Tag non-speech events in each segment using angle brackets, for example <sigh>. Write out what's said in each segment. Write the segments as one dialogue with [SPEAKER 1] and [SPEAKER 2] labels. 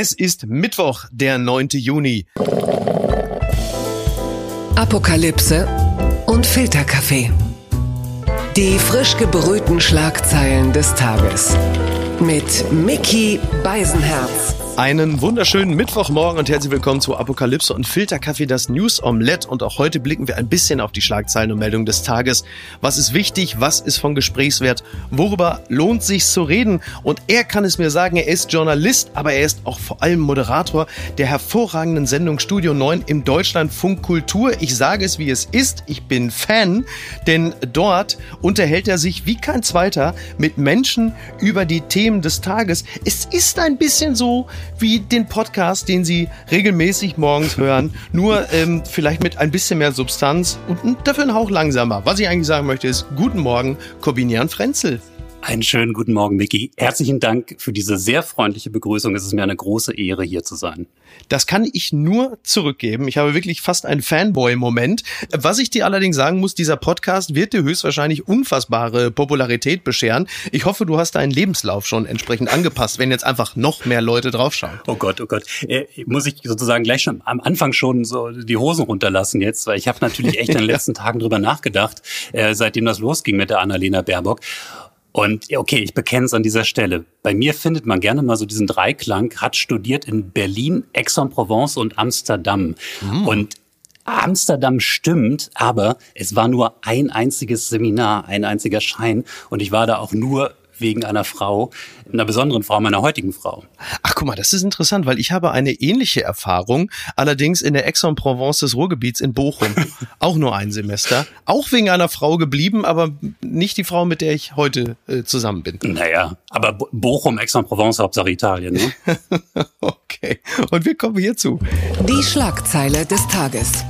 [SPEAKER 1] Es ist Mittwoch, der 9. Juni.
[SPEAKER 2] Apokalypse und Filterkaffee. Die frisch gebrühten Schlagzeilen des Tages. Mit Mickey Beisenherz.
[SPEAKER 1] Einen wunderschönen Mittwochmorgen und herzlich willkommen zu Apokalypse und Filterkaffee, das News Omelette. Und auch heute blicken wir ein bisschen auf die Schlagzeilen und Meldungen des Tages. Was ist wichtig? Was ist von Gesprächswert? Worüber lohnt sich zu reden? Und er kann es mir sagen, er ist Journalist, aber er ist auch vor allem Moderator der hervorragenden Sendung Studio 9 im Deutschlandfunk Kultur. Ich sage es, wie es ist. Ich bin Fan, denn dort unterhält er sich wie kein zweiter mit Menschen über die Themen des Tages. Es ist ein bisschen so, wie den Podcast, den Sie regelmäßig morgens hören, nur ähm, vielleicht mit ein bisschen mehr Substanz und dafür ein Hauch langsamer. Was ich eigentlich sagen möchte ist, guten Morgen, Corbinian Frenzel.
[SPEAKER 3] Einen schönen guten Morgen, Micky. Herzlichen Dank für diese sehr freundliche Begrüßung. Es ist mir eine große Ehre, hier zu sein.
[SPEAKER 1] Das kann ich nur zurückgeben. Ich habe wirklich fast einen Fanboy-Moment. Was ich dir allerdings sagen muss, dieser Podcast wird dir höchstwahrscheinlich unfassbare Popularität bescheren. Ich hoffe, du hast deinen Lebenslauf schon entsprechend angepasst, wenn jetzt einfach noch mehr Leute draufschauen.
[SPEAKER 3] Oh Gott, oh Gott. Äh, muss ich sozusagen gleich schon am Anfang schon so die Hosen runterlassen jetzt, weil ich habe natürlich echt in den <laughs> letzten Tagen drüber nachgedacht, äh, seitdem das losging mit der Annalena Baerbock. Und okay, ich bekenne es an dieser Stelle. Bei mir findet man gerne mal so diesen Dreiklang, hat studiert in Berlin, Aix-en-Provence und Amsterdam. Mhm. Und Amsterdam stimmt, aber es war nur ein einziges Seminar, ein einziger Schein. Und ich war da auch nur wegen einer Frau, einer besonderen Frau, meiner heutigen Frau.
[SPEAKER 1] Ach, guck mal, das ist interessant, weil ich habe eine ähnliche Erfahrung, allerdings in der Aix-en-Provence des Ruhrgebiets in Bochum. <laughs> auch nur ein Semester. Auch wegen einer Frau geblieben, aber nicht die Frau, mit der ich heute äh, zusammen bin.
[SPEAKER 3] Naja, aber Bochum, Aix-en-Provence, Hauptsache Italien, ne? <laughs>
[SPEAKER 1] okay. Und wir kommen hierzu.
[SPEAKER 2] Die Schlagzeile des Tages.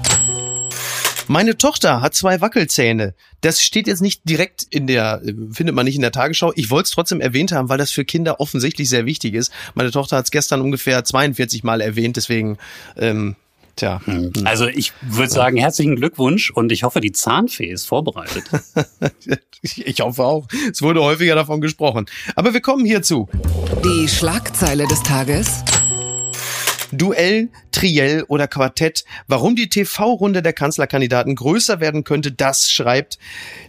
[SPEAKER 1] Meine Tochter hat zwei Wackelzähne. Das steht jetzt nicht direkt in der, findet man nicht in der Tagesschau. Ich wollte es trotzdem erwähnt haben, weil das für Kinder offensichtlich sehr wichtig ist. Meine Tochter hat es gestern ungefähr 42 Mal erwähnt, deswegen ähm, Tja.
[SPEAKER 3] Also ich würde sagen, herzlichen Glückwunsch und ich hoffe, die Zahnfee ist vorbereitet. <laughs>
[SPEAKER 1] ich hoffe auch. Es wurde häufiger davon gesprochen. Aber wir kommen hierzu.
[SPEAKER 2] Die Schlagzeile des Tages.
[SPEAKER 1] Duell, Triell oder Quartett. Warum die TV-Runde der Kanzlerkandidaten größer werden könnte, das schreibt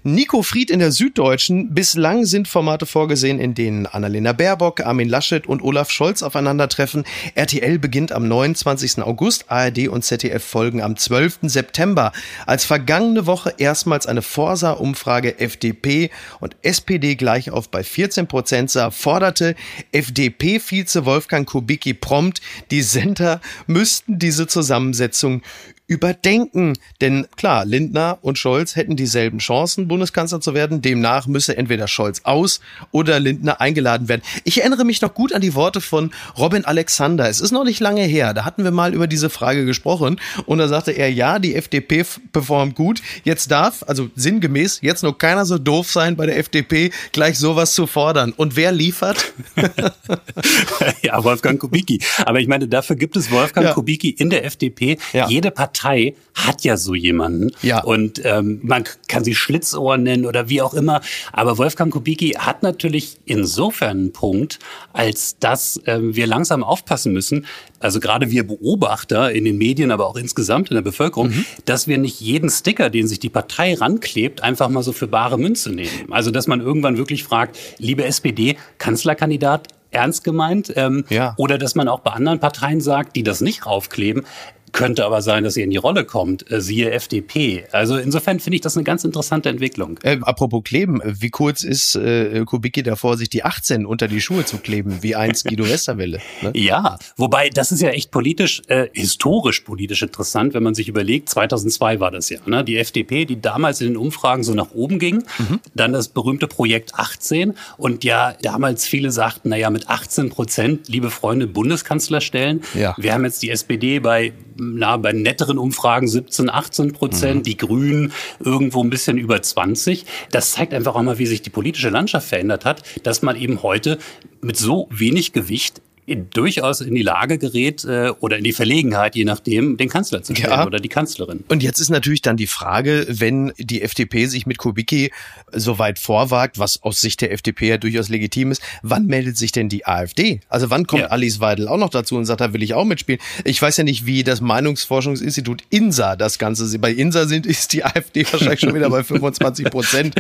[SPEAKER 1] Nico Fried in der Süddeutschen. Bislang sind Formate vorgesehen, in denen Annalena Baerbock, Armin Laschet und Olaf Scholz aufeinandertreffen. RTL beginnt am 29. August, ARD und ZDF folgen am 12. September. Als vergangene Woche erstmals eine Forsa-Umfrage FDP und SPD gleich auf bei 14 Prozent sah, forderte FDP-Vize Wolfgang Kubicki prompt, die Sender müssten diese Zusammensetzung überdenken. Denn klar, Lindner und Scholz hätten dieselben Chancen, Bundeskanzler zu werden. Demnach müsse entweder Scholz aus oder Lindner eingeladen werden. Ich erinnere mich noch gut an die Worte von Robin Alexander. Es ist noch nicht lange her. Da hatten wir mal über diese Frage gesprochen. Und da sagte er, ja, die FDP performt gut. Jetzt darf, also sinngemäß, jetzt nur keiner so doof sein, bei der FDP gleich sowas zu fordern. Und wer liefert? <laughs>
[SPEAKER 3] ja, Wolfgang Kubicki. Aber ich meine, dafür gibt es Wolfgang ja. Kubicki in der FDP. Ja. Jede Partei Partei hat ja so jemanden. Ja. Und ähm, man kann sie Schlitzohr nennen oder wie auch immer. Aber Wolfgang Kubicki hat natürlich insofern einen Punkt, als dass ähm, wir langsam aufpassen müssen, also gerade wir Beobachter in den Medien, aber auch insgesamt in der Bevölkerung, mhm. dass wir nicht jeden Sticker, den sich die Partei ranklebt, einfach mal so für bare Münze nehmen. Also dass man irgendwann wirklich fragt, liebe SPD, Kanzlerkandidat, ernst gemeint? Ähm, ja. Oder dass man auch bei anderen Parteien sagt, die das nicht raufkleben, könnte aber sein, dass sie in die Rolle kommt, äh, siehe FDP. Also insofern finde ich das eine ganz interessante Entwicklung.
[SPEAKER 1] Äh, apropos kleben, wie kurz ist äh, Kubicki davor, sich die 18 unter die Schuhe zu kleben, wie einst Guido Westerwelle?
[SPEAKER 3] Ne? <laughs> Ja, wobei das ist ja echt politisch, äh, historisch politisch interessant, wenn man sich überlegt, 2002 war das ja, ne? die FDP, die damals in den Umfragen so nach oben ging, mhm. dann das berühmte Projekt 18 und ja, damals viele sagten, naja, mit 18 Prozent, liebe Freunde, Bundeskanzler stellen. Ja. Wir haben jetzt die SPD bei na, bei netteren Umfragen 17, 18 Prozent, mhm. die Grünen irgendwo ein bisschen über 20. Das zeigt einfach auch mal, wie sich die politische Landschaft verändert hat, dass man eben heute mit so wenig Gewicht durchaus in die Lage gerät äh, oder in die Verlegenheit, je nachdem, den Kanzler zu stellen ja. oder die Kanzlerin.
[SPEAKER 1] Und jetzt ist natürlich dann die Frage, wenn die FDP sich mit Kubicki so weit vorwagt, was aus Sicht der FDP ja durchaus legitim ist, wann meldet sich denn die AfD? Also wann kommt ja. Alice Weidel auch noch dazu und sagt, da will ich auch mitspielen? Ich weiß ja nicht, wie das Meinungsforschungsinstitut INSA das Ganze, bei INSA sind, ist die AfD <laughs> wahrscheinlich schon wieder bei 25 Prozent.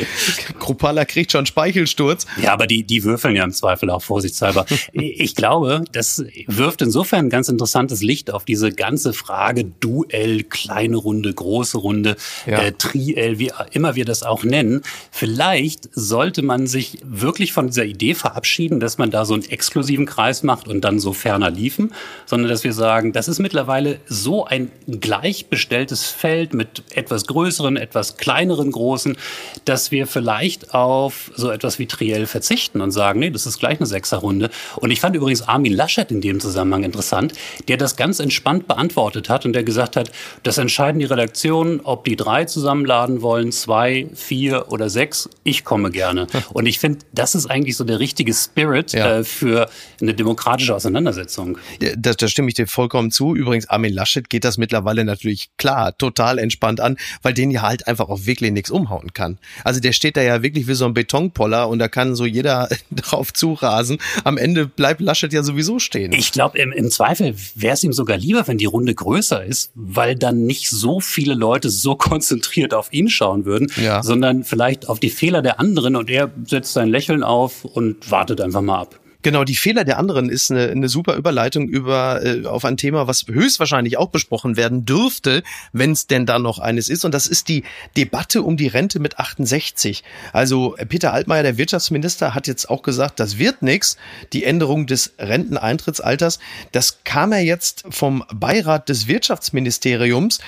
[SPEAKER 1] Kruppalla kriegt schon Speichelsturz.
[SPEAKER 3] Ja, aber die, die würfeln ja im Zweifel auch vorsichtshalber. <laughs> Ich glaube, das wirft insofern ein ganz interessantes Licht auf diese ganze Frage Duell, kleine Runde, große Runde, ja. äh, Triell, wie immer wir das auch nennen. Vielleicht sollte man sich wirklich von dieser Idee verabschieden, dass man da so einen exklusiven Kreis macht und dann so ferner liefen, sondern dass wir sagen, das ist mittlerweile so ein gleichbestelltes Feld mit etwas größeren, etwas kleineren Großen, dass wir vielleicht auf so etwas wie Triell verzichten und sagen, nee, das ist gleich eine Sechserrunde. Und ich fand übrigens Armin Laschet in dem Zusammenhang interessant, der das ganz entspannt beantwortet hat und der gesagt hat, das entscheiden die Redaktionen, ob die drei zusammenladen wollen, zwei, vier oder sechs. Ich komme gerne. <laughs> Und ich finde, das ist eigentlich so der richtige Spirit ja. äh, für eine demokratische Auseinandersetzung.
[SPEAKER 1] Da, da stimme ich dir vollkommen zu. Übrigens, Armin Laschet geht das mittlerweile natürlich klar, total entspannt an, weil den ja halt einfach auch wirklich nichts umhauen kann. Also der steht da ja wirklich wie so ein Betonpoller und da kann so jeder <laughs> drauf zurasen. Am Ende bleibt Laschet ja sowieso stehen.
[SPEAKER 3] Ich glaube, im, im Zweifel wäre es ihm sogar lieber, wenn die Runde größer ist, weil dann nicht so viele Leute so <laughs> konzentriert auf ihn schauen würden, ja. sondern vielleicht auf die Fehler der anderen und er setzt sein Lächeln auf und wartet einfach mal ab.
[SPEAKER 1] Genau, die Fehler der anderen ist eine, eine super Überleitung über äh, auf ein Thema, was höchstwahrscheinlich auch besprochen werden dürfte, wenn es denn da noch eines ist. Und das ist die Debatte um die Rente mit 68. Also Peter Altmaier, der Wirtschaftsminister, hat jetzt auch gesagt, das wird nichts. Die Änderung des Renteneintrittsalters, das kam er jetzt vom Beirat des Wirtschaftsministeriums,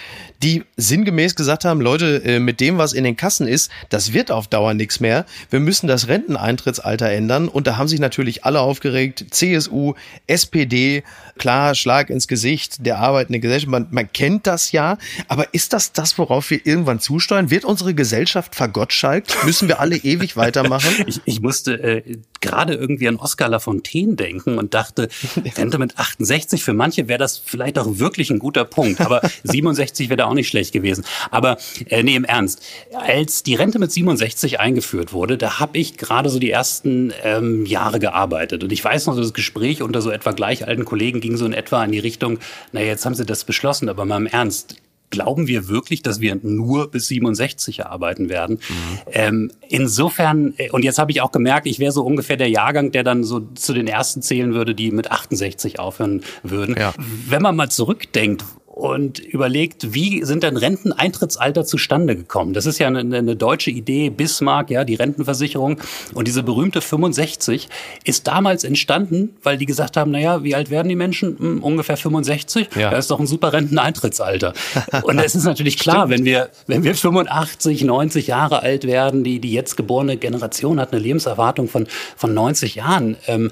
[SPEAKER 1] die sinngemäß gesagt haben, Leute, äh, mit dem, was in den Kassen ist, das wird auf Dauer nichts mehr. Wir müssen das Renteneintrittsalter ändern. Und da haben sich natürlich alle aufgeregt. CSU, SPD, klar, Schlag ins Gesicht der arbeitenden Gesellschaft. Man, man kennt das ja. Aber ist das das, worauf wir irgendwann zusteuern? Wird unsere Gesellschaft vergottschalkt? Müssen wir alle ewig weitermachen? <laughs>
[SPEAKER 3] Ich, ich musste äh, gerade irgendwie an Oskar Lafontaine denken und dachte, <laughs> Rente mit 68, für manche wäre das vielleicht auch wirklich ein guter Punkt. Aber 67 wäre da auch nicht schlecht gewesen. Aber äh, nee, im Ernst. Als die Rente mit 67 eingeführt wurde, da habe ich gerade so die ersten ähm, Jahre gearbeitet vorbereitet. Und ich weiß noch, das Gespräch unter so etwa gleich alten Kollegen ging so in etwa in die Richtung, naja, jetzt haben sie das beschlossen, aber mal im Ernst, glauben wir wirklich, dass wir nur bis 67 arbeiten werden? Mhm. Ähm, insofern, äh, und jetzt habe ich auch gemerkt, ich wäre so ungefähr der Jahrgang, der dann so zu den ersten zählen würde, die mit 68 aufhören würden. Ja. Wenn man mal zurückdenkt, und überlegt, wie sind denn Renteneintrittsalter zustande gekommen? Das ist ja eine, eine, deutsche Idee, Bismarck, ja, die Rentenversicherung. Und diese berühmte 65 ist damals entstanden, weil die gesagt haben, naja, wie alt werden die Menschen? Hm, ungefähr 65. Ja. Das ist doch ein super Renteneintrittsalter. <laughs> Und es ist natürlich klar, wenn wir, wenn wir 85, 90 Jahre alt werden, die, die jetzt geborene Generation hat eine Lebenserwartung von, von 90 Jahren, ähm,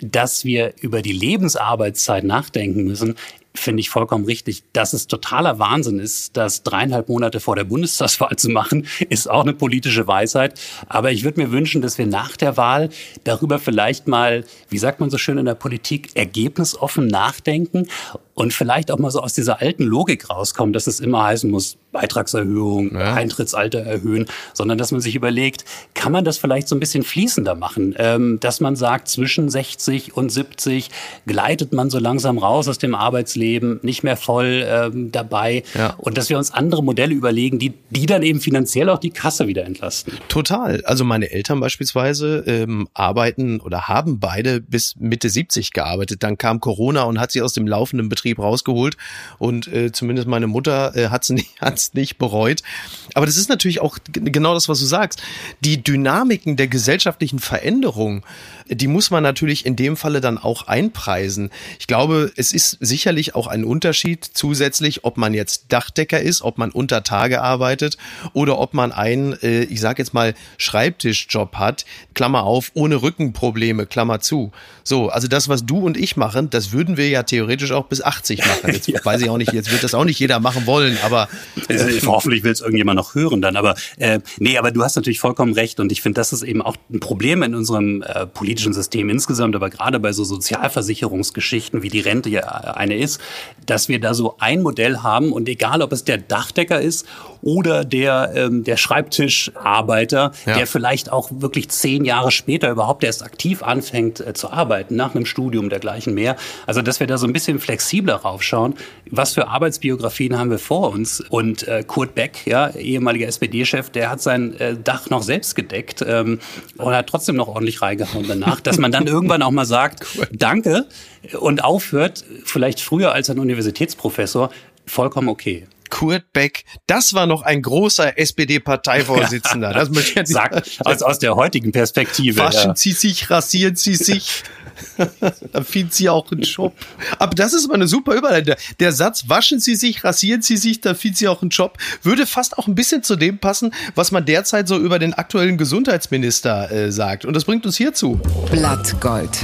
[SPEAKER 3] dass wir über die Lebensarbeitszeit nachdenken müssen, finde ich vollkommen richtig. Dass es totaler Wahnsinn ist, das dreieinhalb Monate vor der Bundestagswahl zu machen, ist auch eine politische Weisheit. Aber ich würde mir wünschen, dass wir nach der Wahl darüber vielleicht mal, wie sagt man so schön in der Politik, ergebnisoffen nachdenken und vielleicht auch mal so aus dieser alten Logik rauskommen, dass es immer heißen muss, Beitragserhöhung, ja. Eintrittsalter erhöhen, sondern dass man sich überlegt, kann man das vielleicht so ein bisschen fließender machen, ähm, dass man sagt, zwischen 60 und 70 gleitet man so langsam raus aus dem Arbeitsleben, nicht mehr voll ähm, dabei ja. und dass wir uns andere Modelle überlegen, die, die dann eben finanziell auch die Kasse wieder entlasten.
[SPEAKER 1] Total. Also meine Eltern beispielsweise ähm, arbeiten oder haben beide bis Mitte 70 gearbeitet. Dann kam Corona und hat sie aus dem laufenden Betrieb Betrieb rausgeholt und äh, zumindest meine Mutter äh, hat es nicht, <laughs> hat's nicht bereut. Aber das ist natürlich auch genau das, was du sagst. Die Dynamiken der gesellschaftlichen Veränderung, die muss man natürlich in dem Falle dann auch einpreisen. Ich glaube, es ist sicherlich auch ein Unterschied zusätzlich, ob man jetzt Dachdecker ist, ob man unter Tage arbeitet oder ob man einen, äh, ich sage jetzt mal, Schreibtischjob hat, Klammer auf, ohne Rückenprobleme, Klammer zu. So, also das, was du und ich machen, das würden wir ja theoretisch auch bis 80 machen. Jetzt <laughs> ja. weiß ich auch nicht, jetzt wird das auch nicht jeder machen wollen, aber
[SPEAKER 3] Hoffentlich will es irgendjemand noch hören dann. Aber äh, nee, aber du hast natürlich vollkommen recht. Und ich finde, das ist eben auch ein Problem in unserem äh, politischen System insgesamt, aber gerade bei so Sozialversicherungsgeschichten, wie die Rente ja eine ist, dass wir da so ein Modell haben und egal, ob es der Dachdecker ist oder der, ähm, der Schreibtischarbeiter, ja. der vielleicht auch wirklich zehn Jahre später überhaupt erst aktiv anfängt äh, zu arbeiten, nach einem Studium dergleichen mehr. Also, dass wir da so ein bisschen flexibler raufschauen. Was für Arbeitsbiografien haben wir vor uns? Und äh, Kurt Beck, ja, ehemaliger SPD-Chef, der hat sein äh, Dach noch selbst gedeckt ähm, und hat trotzdem noch ordentlich reingehauen danach, dass man dann <laughs> irgendwann auch mal sagt, danke und aufhört, vielleicht früher als ein Universitätsprofessor, vollkommen okay.
[SPEAKER 1] Kurt Beck, das war noch ein großer SPD-Parteivorsitzender. <laughs> Das
[SPEAKER 3] möchte ich jetzt Sag, aus, aus der heutigen Perspektive.
[SPEAKER 1] Waschen ja. Sie sich, rasieren Sie sich. <laughs> Dann findet sie auch einen Job. Aber das ist mal eine super Überleitung. Der Satz, waschen Sie sich, rasieren Sie sich, dann findet Sie auch einen Job, würde fast auch ein bisschen zu dem passen, was man derzeit so über den aktuellen Gesundheitsminister äh, sagt. Und das bringt uns hierzu.
[SPEAKER 2] Blattgold.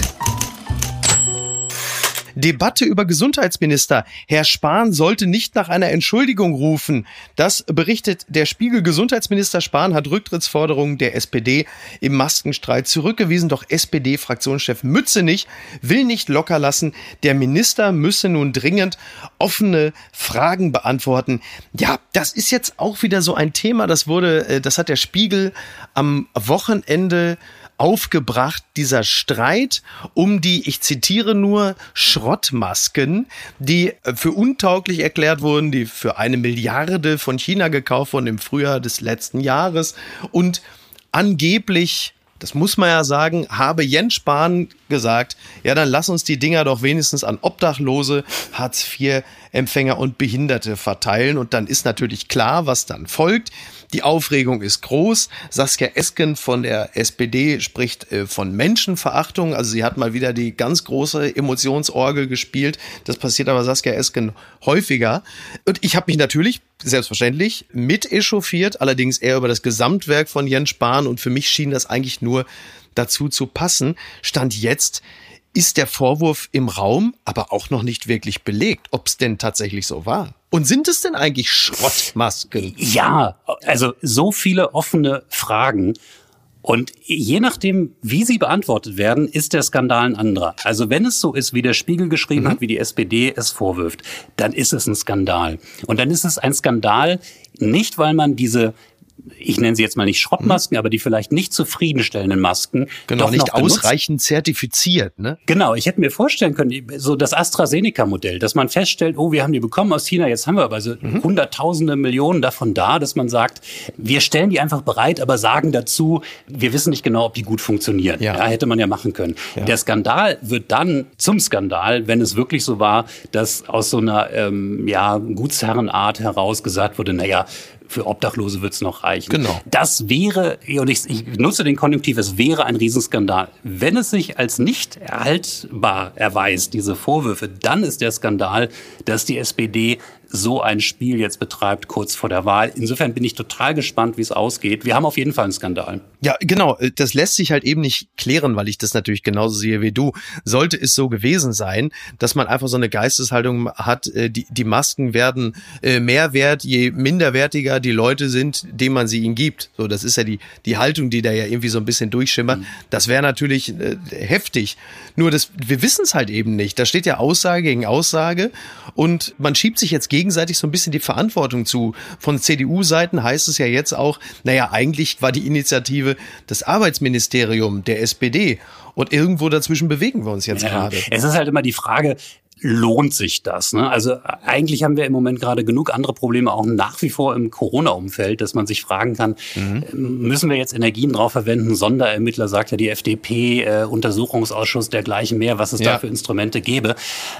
[SPEAKER 1] Debatte über Gesundheitsminister. Herr Spahn sollte nicht nach einer Entschuldigung rufen. Das berichtet der Spiegel. Gesundheitsminister Spahn hat Rücktrittsforderungen der SPD im Maskenstreit zurückgewiesen. Doch SPD-Fraktionschef Mützenich will nicht locker lassen. Der Minister müsse nun dringend offene Fragen beantworten. Ja, das ist jetzt auch wieder so ein Thema. Das wurde, äh, das hat der Spiegel am Wochenende aufgebracht, dieser Streit um die, ich zitiere nur, Schrottmasken, die für untauglich erklärt wurden, die für eine Milliarde von China gekauft wurden im Frühjahr des letzten Jahres und angeblich das muss man ja sagen, habe Jens Spahn gesagt, ja, dann lass uns die Dinger doch wenigstens an Obdachlose, Hartz-IV-Empfänger und Behinderte verteilen. Und dann ist natürlich klar, was dann folgt. Die Aufregung ist groß. Saskia Esken von der SPD spricht äh, von Menschenverachtung. Also sie hat mal wieder die ganz große Emotionsorgel gespielt. Das passiert aber Saskia Esken häufiger. Und ich habe mich natürlich selbstverständlich mit echauffiert, allerdings eher über das Gesamtwerk von Jens Spahn. Und für mich schien das eigentlich nur dazu zu passen. Stand jetzt ist der Vorwurf im Raum, aber auch noch nicht wirklich belegt, ob es denn tatsächlich so war. Und sind es denn eigentlich Schrottmasken?
[SPEAKER 3] Ja, also so viele offene Fragen. Und je nachdem, wie sie beantwortet werden, ist der Skandal ein anderer. Also wenn es so ist, wie der Spiegel geschrieben mhm. hat, wie die SPD es vorwirft, dann ist es ein Skandal. Und dann ist es ein Skandal nicht, weil man diese ich nenne sie jetzt mal nicht Schrottmasken, mhm. aber die vielleicht nicht zufriedenstellenden Masken.
[SPEAKER 1] Genau, nicht ausreichend zertifiziert, ne?
[SPEAKER 3] Genau, ich hätte mir vorstellen können, so das AstraZeneca-Modell, dass man feststellt, oh, wir haben die bekommen aus China, jetzt haben wir aber so mhm. hunderttausende Millionen davon da, dass man sagt, wir stellen die einfach bereit, aber sagen dazu, wir wissen nicht genau, ob die gut funktionieren. Ja, ja hätte man ja machen können. Ja. Der Skandal wird dann zum Skandal, wenn es wirklich so war, dass aus so einer ähm, ja, Gutsherrenart heraus gesagt wurde, naja, für Obdachlose wird es noch reichen.
[SPEAKER 1] Genau.
[SPEAKER 3] Das wäre, und ich, ich nutze den Konjunktiv, es wäre ein Riesenskandal. Wenn es sich als nicht erhaltbar erweist, diese Vorwürfe, dann ist der Skandal, dass die SPD so ein Spiel jetzt betreibt kurz vor der Wahl. Insofern bin ich total gespannt, wie es ausgeht. Wir haben auf jeden Fall einen Skandal.
[SPEAKER 1] Ja, genau. Das lässt sich halt eben nicht klären, weil ich das natürlich genauso sehe wie du. Sollte es so gewesen sein, dass man einfach so eine Geisteshaltung hat, äh, die, die Masken werden äh, mehr wert, je minderwertiger die Leute sind, denen man sie ihnen gibt. So, das ist ja die, die Haltung, die da ja irgendwie so ein bisschen durchschimmert. Mhm. Das wäre natürlich äh, heftig. Nur das, wir wissen es halt eben nicht. Da steht ja Aussage gegen Aussage und man schiebt sich jetzt gegenseitig so ein bisschen die Verantwortung zu. Von CDU-Seiten heißt es ja jetzt auch, naja, eigentlich war die Initiative das Arbeitsministerium der SPD. Und irgendwo dazwischen bewegen wir uns jetzt ja, gerade.
[SPEAKER 3] Es ist halt immer die Frage, lohnt sich das? Ne? Also eigentlich haben wir im Moment gerade genug andere Probleme, auch nach wie vor im Corona-Umfeld, dass man sich fragen kann, mhm. müssen wir jetzt Energien drauf verwenden? Sonderermittler sagt ja die FDP, äh, Untersuchungsausschuss dergleichen mehr, was es ja. da für Instrumente gäbe.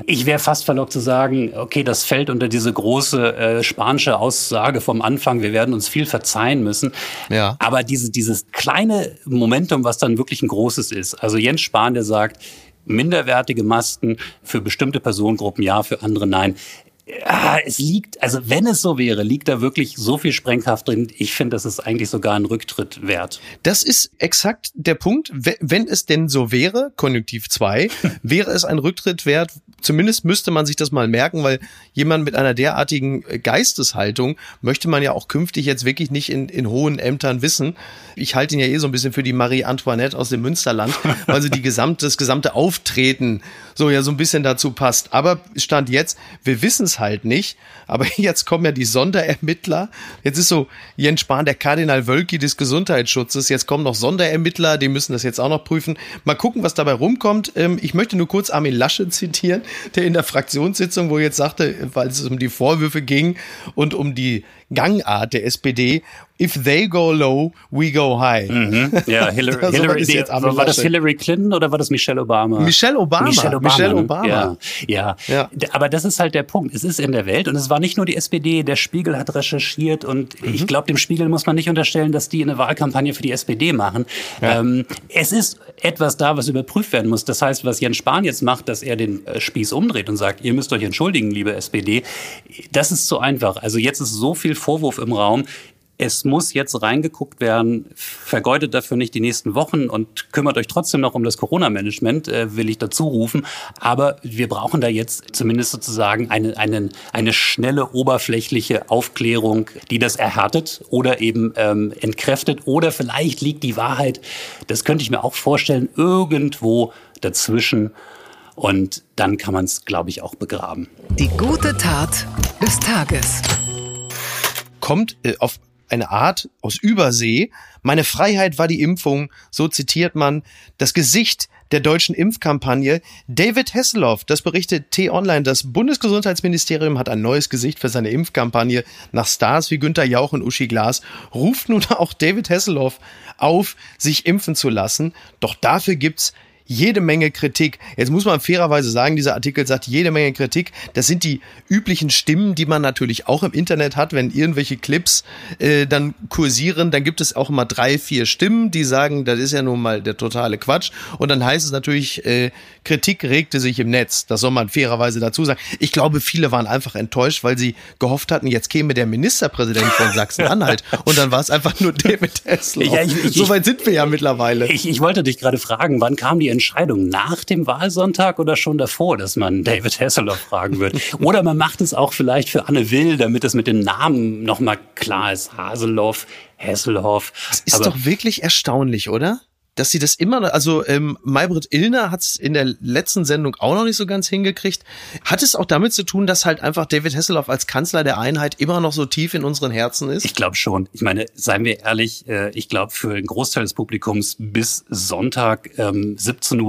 [SPEAKER 3] Ich wäre fast verlockt zu sagen, okay, das fällt unter diese große äh, spanische Aussage vom Anfang, wir werden uns viel verzeihen müssen. Ja. Aber diese, dieses kleine Momentum, was dann wirklich ein großes ist, also Jens Spahn, der sagt, minderwertige Masken für bestimmte Personengruppen ja, für andere nein. Ja, es liegt, also wenn es so wäre, liegt da wirklich so viel Sprengkraft drin. Ich finde, das ist eigentlich sogar ein Rücktritt wert.
[SPEAKER 1] Das ist exakt der Punkt. Wenn es denn so wäre, Konjunktiv 2, <laughs> wäre es ein Rücktritt wert. Zumindest müsste man sich das mal merken, weil jemand mit einer derartigen Geisteshaltung möchte man ja auch künftig jetzt wirklich nicht in, in hohen Ämtern wissen. Ich halte ihn ja eh so ein bisschen für die Marie Antoinette aus dem Münsterland, <laughs> weil sie die gesamte, das gesamte Auftreten so ja so ein bisschen dazu passt. Aber Stand jetzt, wir wissen es halt nicht. Aber <laughs> jetzt kommen ja die Sonderermittler. Jetzt ist so Jens Spahn der Kardinal Wölki des Gesundheitsschutzes. Jetzt kommen noch Sonderermittler, die müssen das jetzt auch noch prüfen. Mal gucken, was dabei rumkommt. Ähm, ich möchte nur kurz Armin Lasche zitieren, der in der Fraktionssitzung, wo jetzt sagte, weil es um die Vorwürfe ging und um die Gangart der SPD If they go low, we go high.
[SPEAKER 3] Mhm. Ja, <laughs> Hillary, das Hillary die, war, das Hillary Clinton oder war das Michelle Obama?
[SPEAKER 1] Michelle Obama.
[SPEAKER 3] Michelle Obama. Michelle Obama. Ja, ja, ja. Aber das ist halt der Punkt. Es ist in der Welt und es war nicht nur die SPD. Der Spiegel hat recherchiert und mhm. ich glaube, dem Spiegel muss man nicht unterstellen, dass die eine Wahlkampagne für die SPD machen. Ja. Ähm, es ist etwas da, was überprüft werden muss. Das heißt, was Jens Spahn jetzt macht, dass er den äh, Spieß umdreht und sagt, ihr müsst euch entschuldigen, liebe SPD, das ist zu einfach. Also jetzt ist so viel Vorwurf im Raum es muss jetzt reingeguckt werden, vergeudet dafür nicht die nächsten Wochen und kümmert euch trotzdem noch um das Corona-Management, äh, will ich dazu rufen. Aber wir brauchen da jetzt zumindest sozusagen eine, eine, eine schnelle, oberflächliche Aufklärung, die das erhärtet oder eben ähm, entkräftet. Oder vielleicht liegt die Wahrheit, das könnte ich mir auch vorstellen, irgendwo dazwischen. Und dann kann man es, glaube ich, auch begraben.
[SPEAKER 2] Die gute Tat des Tages
[SPEAKER 1] kommt äh, auf eine Art aus Übersee. Meine Freiheit war die Impfung, so zitiert man das Gesicht der deutschen Impfkampagne. David Hasselhoff, das berichtet T-Online, das Bundesgesundheitsministerium hat ein neues Gesicht für seine Impfkampagne. Nach Stars wie Günter Jauch und Uschi Glas ruft nun <laughs> auch David Hasselhoff auf, sich impfen zu lassen. Doch dafür gibt's jede Menge Kritik. Jetzt muss man fairerweise sagen, dieser Artikel sagt jede Menge Kritik. Das sind die üblichen Stimmen, die man natürlich auch im Internet hat, wenn irgendwelche Clips äh, dann kursieren. Dann gibt es auch immer drei, vier Stimmen, die sagen, das ist ja nun mal der totale Quatsch. Und dann heißt es natürlich, äh, Kritik regte sich im Netz. Das soll man fairerweise dazu sagen. Ich glaube, viele waren einfach enttäuscht, weil sie gehofft hatten, jetzt käme der Ministerpräsident von Sachsen-Anhalt. <laughs> und dann war es einfach nur David Hasselhoff. Ja, ich, ich, so weit sind wir ja mittlerweile.
[SPEAKER 3] Ich, ich wollte dich gerade fragen, wann kam die Entscheidung nach dem Wahlsonntag oder schon davor, dass man David Hasselhoff fragen wird? <laughs> Oder man macht es auch vielleicht für Anne Will, damit es mit den Namen nochmal klar ist. Haseloff, Hasselhoff.
[SPEAKER 1] Das ist Aber doch wirklich erstaunlich, oder? Dass sie das immer, noch, also ähm, Maybrit Illner hat es in der letzten Sendung auch noch nicht so ganz hingekriegt. Hat es auch damit zu tun, dass halt einfach David Hasselhoff als Kanzler der Einheit immer noch so tief in unseren Herzen ist?
[SPEAKER 3] Ich glaube schon. Ich meine, seien wir ehrlich, äh, ich glaube für den Großteil des Publikums bis Sonntag ähm, 17.59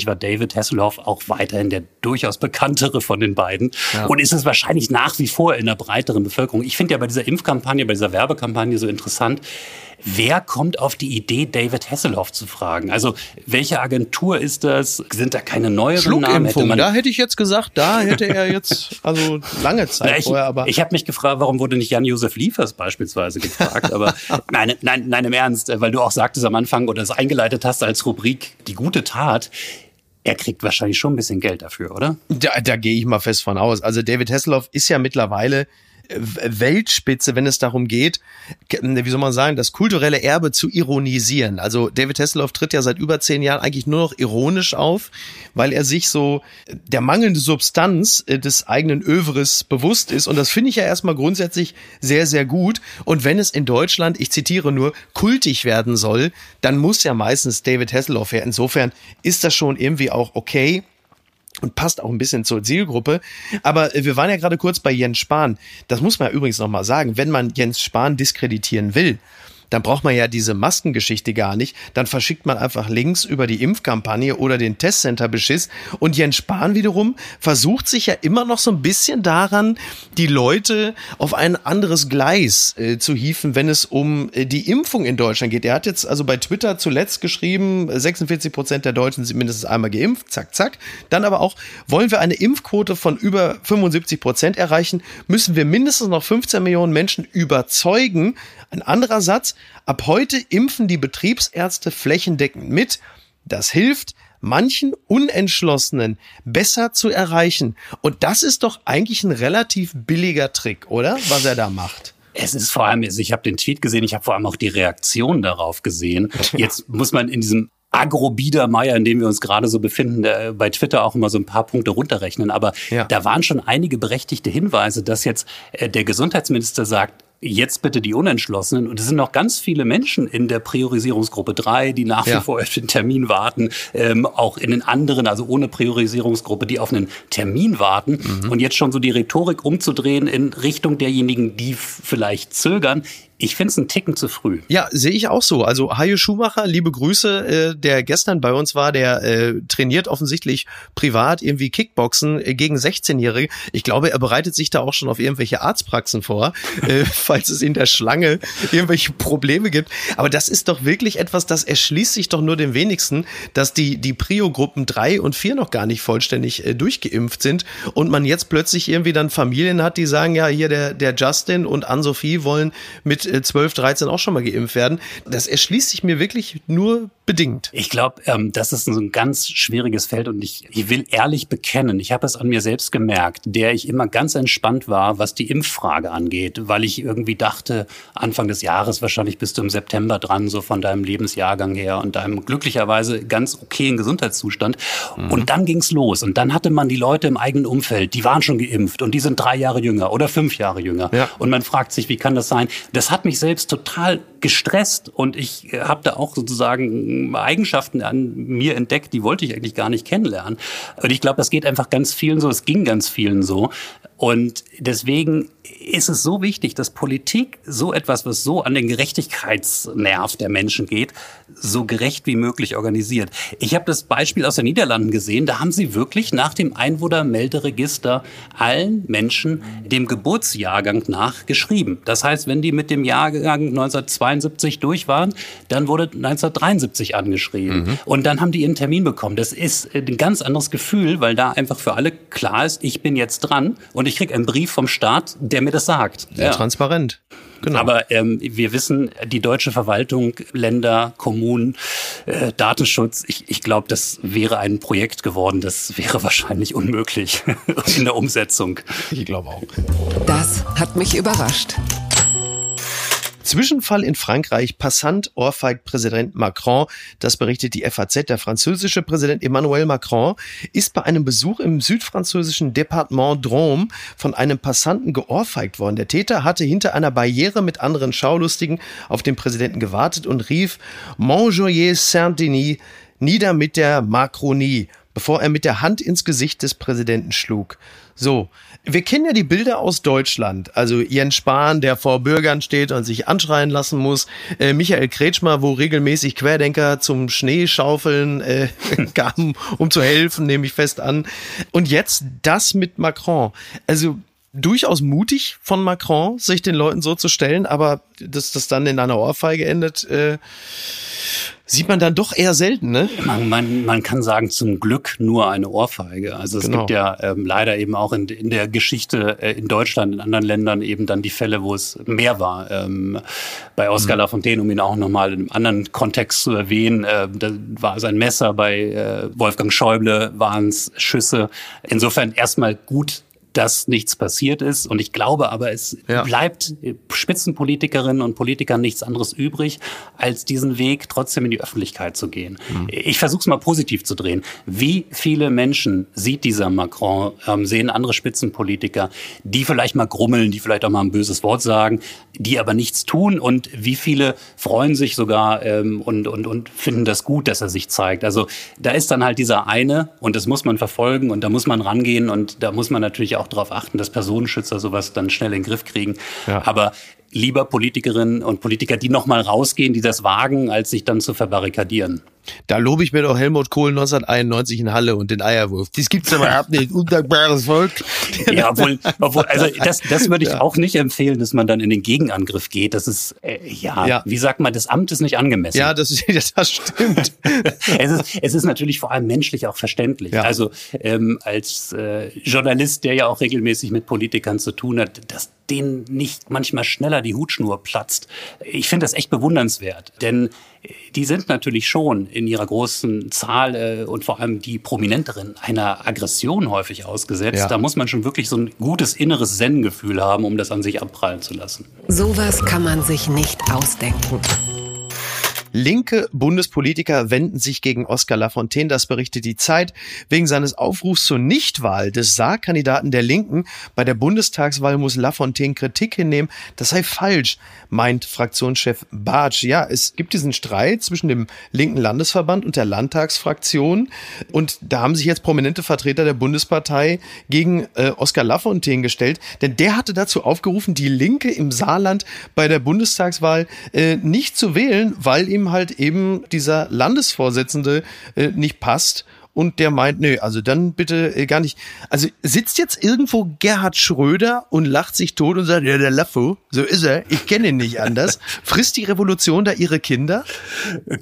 [SPEAKER 3] Uhr war David Hasselhoff auch weiterhin der durchaus bekanntere von den beiden. Ja. Und ist es wahrscheinlich nach wie vor in der breiteren Bevölkerung. Ich finde ja bei dieser Impfkampagne, bei dieser Werbekampagne so interessant, Wer kommt auf die Idee, David Hasselhoff zu fragen? Also, welche Agentur ist das? Sind da keine neueren Namen?
[SPEAKER 1] Hätte man da hätte ich jetzt gesagt, da hätte er jetzt, <laughs> also lange Zeit
[SPEAKER 3] ich,
[SPEAKER 1] vorher, aber.
[SPEAKER 3] Ich habe mich gefragt, warum wurde nicht Jan-Josef Liefers beispielsweise gefragt? aber <laughs> nein, nein, nein, im Ernst, weil du auch sagtest am Anfang oder es eingeleitet hast als Rubrik die gute Tat. Er kriegt wahrscheinlich schon ein bisschen Geld dafür, oder?
[SPEAKER 1] Da, da gehe ich mal fest von aus. Also David Hasselhoff ist ja mittlerweile Weltspitze, wenn es darum geht, wie soll man sagen, das kulturelle Erbe zu ironisieren. Also David Hasselhoff tritt ja seit über zehn Jahren eigentlich nur noch ironisch auf, weil er sich so der mangelnde Substanz äh, des eigenen Övres bewusst ist. Und das finde ich ja erstmal grundsätzlich sehr, sehr gut. Und wenn es in Deutschland, ich zitiere nur, kultig werden soll, dann muss ja meistens David Hasselhoff her. Insofern ist das schon irgendwie auch okay und passt auch ein bisschen zur Zielgruppe. Aber äh, wir waren ja gerade kurz bei Jens Spahn. Das muss man ja übrigens nochmal sagen. Wenn man Jens Spahn diskreditieren will, dann braucht man ja diese Maskengeschichte gar nicht. Dann verschickt man einfach Links über die Impfkampagne oder den Testcenter-Beschiss. Und Jens Spahn wiederum versucht sich ja immer noch so ein bisschen daran, die Leute auf ein anderes Gleis äh, zu hieven, wenn es um äh, die Impfung in Deutschland geht. Er hat jetzt also bei Twitter zuletzt geschrieben, 46 Prozent der Deutschen sind mindestens einmal geimpft, zack, zack. Dann aber auch, wollen wir eine Impfquote von über 75 Prozent erreichen, müssen wir mindestens noch 15 Millionen Menschen überzeugen. Ein anderer Satz, Ab heute impfen die Betriebsärzte flächendeckend mit. Das hilft. manchen Unentschlossenen besser zu erreichen. Und das ist doch eigentlich ein relativ billiger Trick, oder? Was er da macht.
[SPEAKER 3] Es ist vor allem, also ich habe den Tweet gesehen, ich habe vor allem auch die Reaktion darauf gesehen. Jetzt muss man in diesem Agro-Biedermeier, in dem wir uns gerade so befinden, äh, bei Twitter auch immer so ein paar Punkte runterrechnen. Aber ja. da waren schon einige berechtigte Hinweise, dass jetzt äh, der Gesundheitsminister sagt, jetzt bitte die Unentschlossenen. Und es sind noch ganz viele Menschen in der Priorisierungsgruppe 3, die nach wie ja. vor auf den Termin warten, ähm, auch in den anderen, also ohne Priorisierungsgruppe, die auf einen Termin warten. Mhm. Und jetzt schon so die Rhetorik umzudrehen in Richtung derjenigen, die vielleicht zögern. Ich finde es einen Ticken zu früh.
[SPEAKER 1] Ja, sehe ich auch so. Also Hajo Schumacher, liebe Grüße, äh, der gestern bei uns war, der äh, trainiert offensichtlich privat irgendwie Kickboxen äh, gegen 16-Jährige. Ich glaube, er bereitet sich da auch schon auf irgendwelche Arztpraxen vor, äh, <laughs> falls es in der Schlange irgendwelche Probleme gibt. Aber das ist doch wirklich etwas, das erschließt sich doch nur dem wenigsten, dass die, die Prio-Gruppen 3 und 4 noch gar nicht vollständig äh, durchgeimpft sind und man jetzt plötzlich irgendwie dann Familien hat, die sagen, ja, hier der, der Justin und Ann-Sophie wollen mit 12, äh, 13 auch schon mal geimpft werden. Das erschließt sich mir wirklich nur bedingt.
[SPEAKER 3] Ich glaube, ähm, das ist ein ganz schwieriges Feld und ich, ich will ehrlich bekennen, ich habe es an mir selbst gemerkt, der ich immer ganz entspannt war, was die Impffrage angeht, weil ich irgendwie dachte, Anfang des Jahres wahrscheinlich bist du im September dran, so von deinem Lebensjahrgang her und deinem glücklicherweise ganz okayen Gesundheitszustand. Mhm. Und dann ging's los und dann hatte man die Leute im eigenen Umfeld, die waren schon geimpft und die sind drei Jahre jünger oder fünf Jahre jünger. Ja. Und man fragt sich, wie kann das sein? Das hat mich selbst total gestresst und ich äh, habe da auch sozusagen Eigenschaften an mir entdeckt, die wollte ich eigentlich gar nicht kennenlernen. Und ich glaube, das geht einfach ganz vielen so, es ging ganz vielen so. Und deswegen ist es so wichtig, dass Politik so etwas, was so an den Gerechtigkeitsnerv der Menschen geht, so gerecht wie möglich organisiert. Ich habe das Beispiel aus den Niederlanden gesehen. Da haben sie wirklich nach dem Einwohnermelderegister allen Menschen dem Geburtsjahrgang nach geschrieben. Das heißt, wenn die mit dem Jahrgang 1972 durch waren, dann wurde 1973 angeschrieben. Mhm. Und dann haben die ihren Termin bekommen. Das ist ein ganz anderes Gefühl, weil da einfach für alle klar ist, ich bin jetzt dran und ich kriege einen Brief vom Staat, der mir das sagt.
[SPEAKER 1] Sehr ja. transparent.
[SPEAKER 3] Genau. Aber ähm, wir wissen, die deutsche Verwaltung, Länder, Kommunen, äh, Datenschutz, ich, ich glaube, das wäre ein Projekt geworden, das wäre wahrscheinlich unmöglich <laughs> in der Umsetzung.
[SPEAKER 1] Ich glaube auch.
[SPEAKER 2] Das hat mich überrascht.
[SPEAKER 1] Zwischenfall in Frankreich, Passant ohrfeigt Präsident Macron. Das berichtet die FAZ. Der französische Präsident Emmanuel Macron ist bei einem Besuch im südfranzösischen Departement Drôme von einem Passanten geohrfeigt worden. Der Täter hatte hinter einer Barriere mit anderen Schaulustigen auf den Präsidenten gewartet und rief Montjoyer Saint-Denis nieder mit der Macronie, bevor er mit der Hand ins Gesicht des Präsidenten schlug. So, wir kennen ja die Bilder aus Deutschland. Also Jens Spahn, der vor Bürgern steht und sich anschreien lassen muss. Äh, Michael Kretschmer, wo regelmäßig Querdenker zum Schneeschaufeln äh, <laughs> gaben, um zu helfen, nehme ich fest an. Und jetzt das mit Macron. Also durchaus mutig von Macron, sich den Leuten so zu stellen, aber dass das dann in einer Ohrfeige endet, äh, sieht man dann doch eher selten, ne?
[SPEAKER 3] Man, man, man kann sagen, zum Glück nur eine Ohrfeige. Also es genau. gibt ja ähm, leider eben auch in, in der Geschichte äh, in Deutschland, in anderen Ländern eben dann die Fälle, wo es mehr war. Ähm, bei Oskar mhm. Lafontaine, um ihn auch nochmal in einem anderen Kontext zu erwähnen, äh, da war es ein Messer, bei äh, Wolfgang Schäuble waren es Schüsse. Insofern erstmal gut, dass nichts passiert ist. Und ich glaube aber, es ja. bleibt Spitzenpolitikerinnen und Politikern nichts anderes übrig, als diesen Weg trotzdem in die Öffentlichkeit zu gehen. Mhm. Ich versuche es mal positiv zu drehen. Wie viele Menschen sieht dieser Macron, ähm, sehen andere Spitzenpolitiker, die vielleicht mal grummeln, die vielleicht auch mal ein böses Wort sagen, die aber nichts tun und wie viele freuen sich sogar ähm, und, und, und finden das gut, dass er sich zeigt. Also da ist dann halt dieser eine und das muss man verfolgen und da muss man rangehen und da muss man natürlich auch auch darauf achten, dass Personenschützer sowas dann schnell in den Griff kriegen. Ja. Aber lieber Politikerinnen und Politiker, die nochmal rausgehen, die das wagen, als sich dann zu verbarrikadieren.
[SPEAKER 1] Da lobe ich mir doch Helmut Kohl 1991 in Halle und den Eierwurf. Das gibt's aber überhaupt nicht. <laughs> Undankbares Volk.
[SPEAKER 3] Ja, obwohl, obwohl also <laughs> das, das würde ich ja. auch nicht empfehlen, dass man dann in den Gegenangriff geht. Das ist, äh, ja, ja, wie sagt man, das Amt ist nicht angemessen.
[SPEAKER 1] Ja, das, <laughs> das stimmt.
[SPEAKER 3] es, ist, es ist natürlich vor allem menschlich auch verständlich. Ja. Also ähm, als äh, Journalist, der ja auch regelmäßig mit Politikern zu tun hat, das denen nicht manchmal schneller die Hutschnur platzt. Ich finde das echt bewundernswert, denn die sind natürlich schon in ihrer großen Zahl äh, und vor allem die Prominenteren einer Aggression häufig ausgesetzt. Ja. Da muss man schon wirklich so ein gutes inneres Zen-Gefühl haben, um das an sich abprallen zu lassen.
[SPEAKER 2] Sowas kann man sich nicht ausdenken.
[SPEAKER 1] Linke Bundespolitiker wenden sich gegen Oskar Lafontaine, das berichtet die Zeit, wegen seines Aufrufs zur Nichtwahl des Saarkandidaten der Linken. Bei der Bundestagswahl muss Lafontaine Kritik hinnehmen. Das sei falsch, meint Fraktionschef Bartsch. Ja, es gibt diesen Streit zwischen dem linken Landesverband und der Landtagsfraktion. Und da haben sich jetzt prominente Vertreter der Bundespartei gegen äh, Oskar Lafontaine gestellt. Denn der hatte dazu aufgerufen, die Linke im Saarland bei der Bundestagswahl äh, nicht zu wählen, weil ihm halt eben dieser Landesvorsitzende äh, nicht passt und der meint, nö, also dann bitte äh, gar nicht. Also sitzt jetzt irgendwo Gerhard Schröder und lacht sich tot und sagt, ja, der Laffo, so ist er, ich kenne ihn nicht anders. <laughs> Frisst die Revolution da ihre Kinder?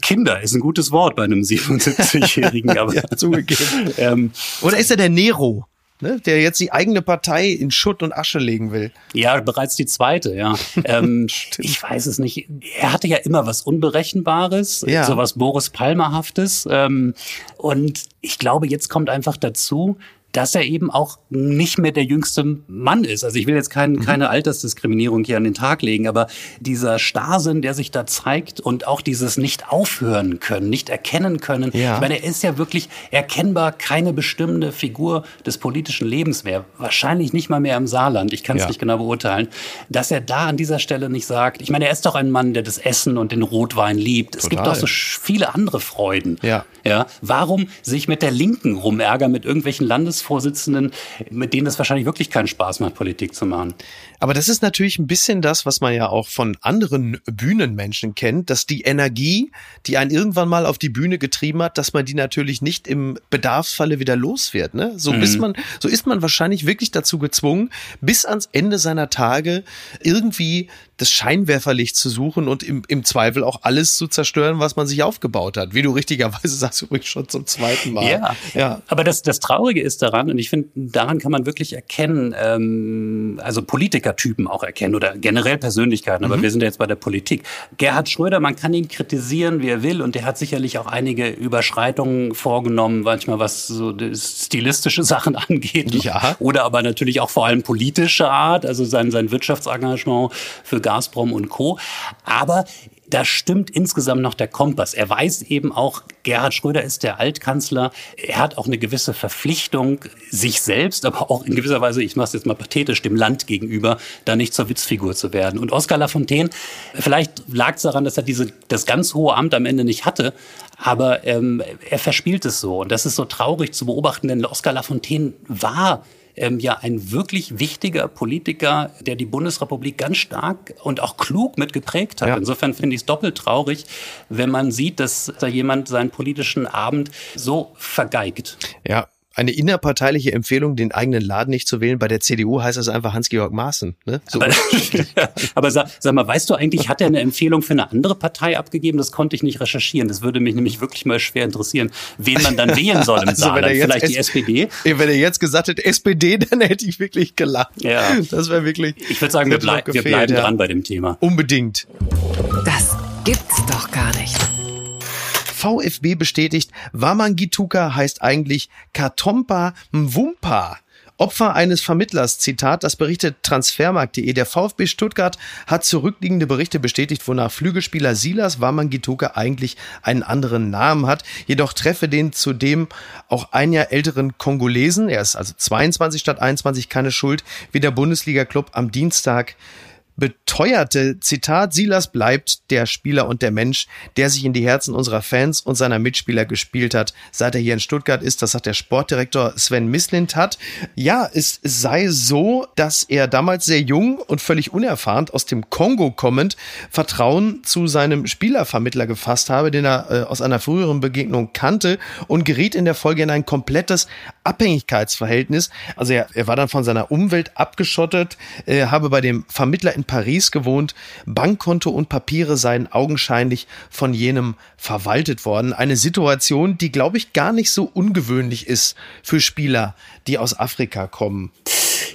[SPEAKER 3] Kinder ist ein gutes Wort bei einem <laughs> 77-Jährigen, aber ja, zugegeben. <laughs>
[SPEAKER 1] ähm, Oder ist er der Nero? Ne, der jetzt die eigene Partei in Schutt und Asche legen will.
[SPEAKER 3] Ja, bereits die zweite, ja. <laughs> ähm, ich weiß es nicht. Er hatte ja immer was Unberechenbares, ja. so was Boris Palmerhaftes. Ähm, und ich glaube, jetzt kommt einfach dazu, dass er eben auch nicht mehr der jüngste Mann ist. Also ich will jetzt kein, mhm. keine Altersdiskriminierung hier an den Tag legen, aber dieser Starrsinn, der sich da zeigt und auch dieses nicht aufhören können, nicht erkennen können. Ja. Ich meine, er ist ja wirklich erkennbar keine bestimmende Figur des politischen Lebens mehr. Wahrscheinlich nicht mal mehr im Saarland. Ich kann es ja. nicht genau beurteilen. Dass er da an dieser Stelle nicht sagt, ich meine, er ist doch ein Mann, der das Essen und den Rotwein liebt. Total. Es gibt doch so viele andere Freuden. Ja. Ja. Warum sich mit der Linken rumärgern, mit irgendwelchen Landes Bundesvorsitzenden, mit denen es wahrscheinlich wirklich keinen Spaß macht, Politik zu machen.
[SPEAKER 1] Aber das ist natürlich ein bisschen das, was man ja auch von anderen Bühnenmenschen kennt, dass die Energie, die einen irgendwann mal auf die Bühne getrieben hat, dass man die natürlich nicht im Bedarfsfalle wieder los wird. Ne? So, mhm. man, so ist man wahrscheinlich wirklich dazu gezwungen, bis ans Ende seiner Tage irgendwie das Scheinwerferlicht zu suchen und im, im Zweifel auch alles zu zerstören, was man sich aufgebaut hat. Wie du richtigerweise <laughs> sagst, übrigens schon zum zweiten Mal.
[SPEAKER 3] Ja, ja. aber das, das Traurige ist daran, und ich finde, daran kann man wirklich erkennen, ähm, also Politiker Typen auch erkennen oder generell Persönlichkeiten, aber mhm. wir sind ja jetzt bei der Politik. Gerhard Schröder, man kann ihn kritisieren, wie er will, und der hat sicherlich auch einige Überschreitungen vorgenommen, manchmal was so stilistische <laughs> Sachen angeht. Ja. Oder aber natürlich auch vor allem politische Art, also sein, sein Wirtschaftsengagement für Gazprom und Co. Aber da stimmt insgesamt noch der Kompass. Er weiß eben auch, Gerhard Schröder ist der Altkanzler. Er hat auch eine gewisse Verpflichtung, sich selbst, aber auch in gewisser Weise, ich mache es jetzt mal pathetisch, dem Land gegenüber, da nicht zur Witzfigur zu werden. Und Oskar Lafontaine, vielleicht lag es daran, dass er diese, das ganz hohe Amt am Ende nicht hatte, aber ähm, er verspielt es so. Und das ist so traurig zu beobachten, denn Oskar Lafontaine war ähm, ja ein wirklich wichtiger Politiker, der die Bundesrepublik ganz stark und auch klug mitgeprägt hat. Ja. Insofern finde ich es doppelt traurig, wenn man sieht, dass da jemand seinen politischen Abend so vergeigt.
[SPEAKER 1] Ja, eine innerparteiliche Empfehlung, den eigenen Laden nicht zu wählen. Bei der CDU heißt das einfach Hans-Georg Maaßen. Ne?
[SPEAKER 3] So. Aber, <laughs> aber sag, sag, mal, weißt du eigentlich, hat er eine Empfehlung für eine andere Partei abgegeben? Das konnte ich nicht recherchieren. Das würde mich nämlich wirklich mal schwer interessieren, wen man dann wählen soll im <laughs> also Saarland. Vielleicht die SPD?
[SPEAKER 1] Wenn er jetzt gesagt hätte SPD, <laughs> dann hätte ich wirklich gelacht. Ja. Das wäre wirklich.
[SPEAKER 3] Ich würde sagen, wir, bleib, wir bleiben ja. dran bei dem Thema.
[SPEAKER 1] Unbedingt.
[SPEAKER 2] Das gibt's doch gar nicht.
[SPEAKER 1] VfB bestätigt, Wamangituka heißt eigentlich Katompa Mwumpa. Opfer eines Vermittlers, Zitat, das berichtet Transfermarkt.de. Der VfB Stuttgart hat zurückliegende Berichte bestätigt, wonach Flügelspieler Silas Wamangituka eigentlich einen anderen Namen hat, jedoch treffe den zudem auch ein Jahr älteren Kongolesen, er ist also 22 statt 21, keine Schuld, wie der Bundesliga-Club am Dienstag beteuerte, Zitat, Silas bleibt der Spieler und der Mensch, der sich in die Herzen unserer Fans und seiner Mitspieler gespielt hat, seit er hier in Stuttgart ist. Das hat der Sportdirektor Sven Mislint hat. Ja, es sei so, dass er damals sehr jung und völlig unerfahren aus dem Kongo kommend Vertrauen zu seinem Spielervermittler gefasst habe, den er äh, aus einer früheren Begegnung kannte und geriet in der Folge in ein komplettes Abhängigkeitsverhältnis. Also er, er war dann von seiner Umwelt abgeschottet, äh, habe bei dem Vermittler in Paris gewohnt. Bankkonto und Papiere seien augenscheinlich von jenem verwaltet worden. Eine Situation, die, glaube ich, gar nicht so ungewöhnlich ist für Spieler, die aus Afrika kommen.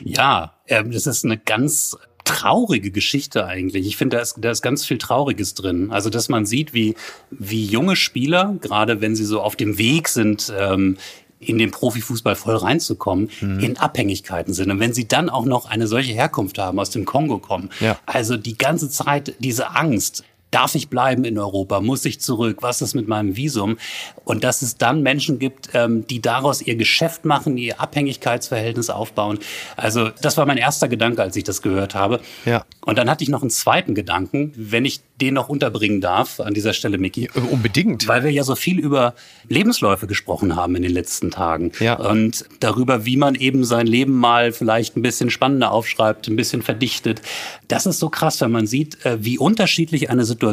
[SPEAKER 3] Ja, äh, das ist eine ganz traurige Geschichte eigentlich. Ich finde, da ist, da ist ganz viel Trauriges drin. Also, dass man sieht, wie, wie junge Spieler, gerade wenn sie so auf dem Weg sind, ähm, in den Profifußball voll reinzukommen, mhm. in Abhängigkeiten sind. Und wenn sie dann auch noch eine solche Herkunft haben, aus dem Kongo kommen, ja. also die ganze Zeit diese Angst, Darf ich bleiben in Europa? Muss ich zurück? Was ist mit meinem Visum? Und dass es dann Menschen gibt, ähm, die daraus ihr Geschäft machen, ihr Abhängigkeitsverhältnis aufbauen. Also das war mein erster Gedanke, als ich das gehört habe. Ja. Und dann hatte ich noch einen zweiten Gedanken, wenn ich den noch unterbringen darf an dieser Stelle, Micky.
[SPEAKER 1] Unbedingt.
[SPEAKER 3] Weil wir ja so viel über Lebensläufe gesprochen haben in den letzten Tagen. Ja. Und darüber, wie man eben sein Leben mal vielleicht ein bisschen spannender aufschreibt, ein bisschen verdichtet. Das ist so krass, wenn man sieht, äh, wie unterschiedlich eine Situation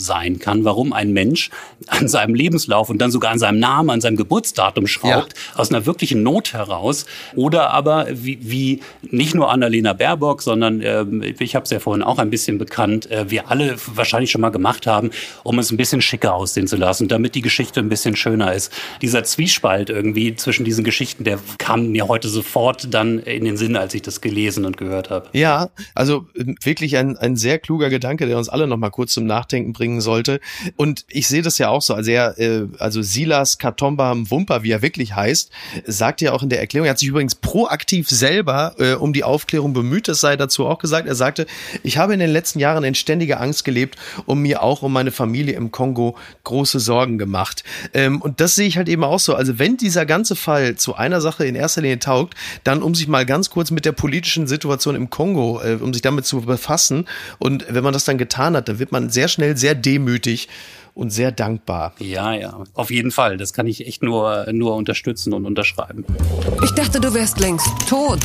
[SPEAKER 3] sein kann, warum ein Mensch an seinem Lebenslauf und dann sogar an seinem Namen, an seinem Geburtsdatum schraubt, ja. aus einer wirklichen Not heraus. Oder aber wie, wie nicht nur Annalena Baerbock, sondern äh, ich habe es ja vorhin auch ein bisschen bekannt, äh, wir alle wahrscheinlich schon mal gemacht haben, um es ein bisschen schicker aussehen zu lassen, damit die Geschichte ein bisschen schöner ist. Dieser Zwiespalt irgendwie zwischen diesen Geschichten, der kam mir heute sofort dann in den Sinn, als ich das gelesen und gehört habe.
[SPEAKER 1] Ja, also ähm, wirklich ein, ein sehr kluger Gedanke, der uns alle noch mal kurz zum Nachdenken bringen sollte. Und ich sehe das ja auch so. Also, er, äh, also Silas Katomba Wumper, wie er wirklich heißt, sagt ja auch in der Erklärung, er hat sich übrigens proaktiv selber äh, um die Aufklärung bemüht. Das sei dazu auch gesagt. Er sagte, ich habe in den letzten Jahren in ständiger Angst gelebt, gelebt und mir auch um meine Familie im Kongo große Sorgen gemacht. Ähm, und das sehe ich halt eben auch so. Also wenn dieser ganze Fall zu einer Sache in erster Linie taugt, dann um sich mal ganz kurz mit der politischen Situation im Kongo, äh, um sich damit zu befassen. Und wenn man das dann getan hat, dann wird man sehr schnell sehr demütig und sehr dankbar.
[SPEAKER 3] Ja, ja, auf jeden Fall. Das kann ich echt nur, nur unterstützen und unterschreiben.
[SPEAKER 2] Ich dachte, du wärst längst tot.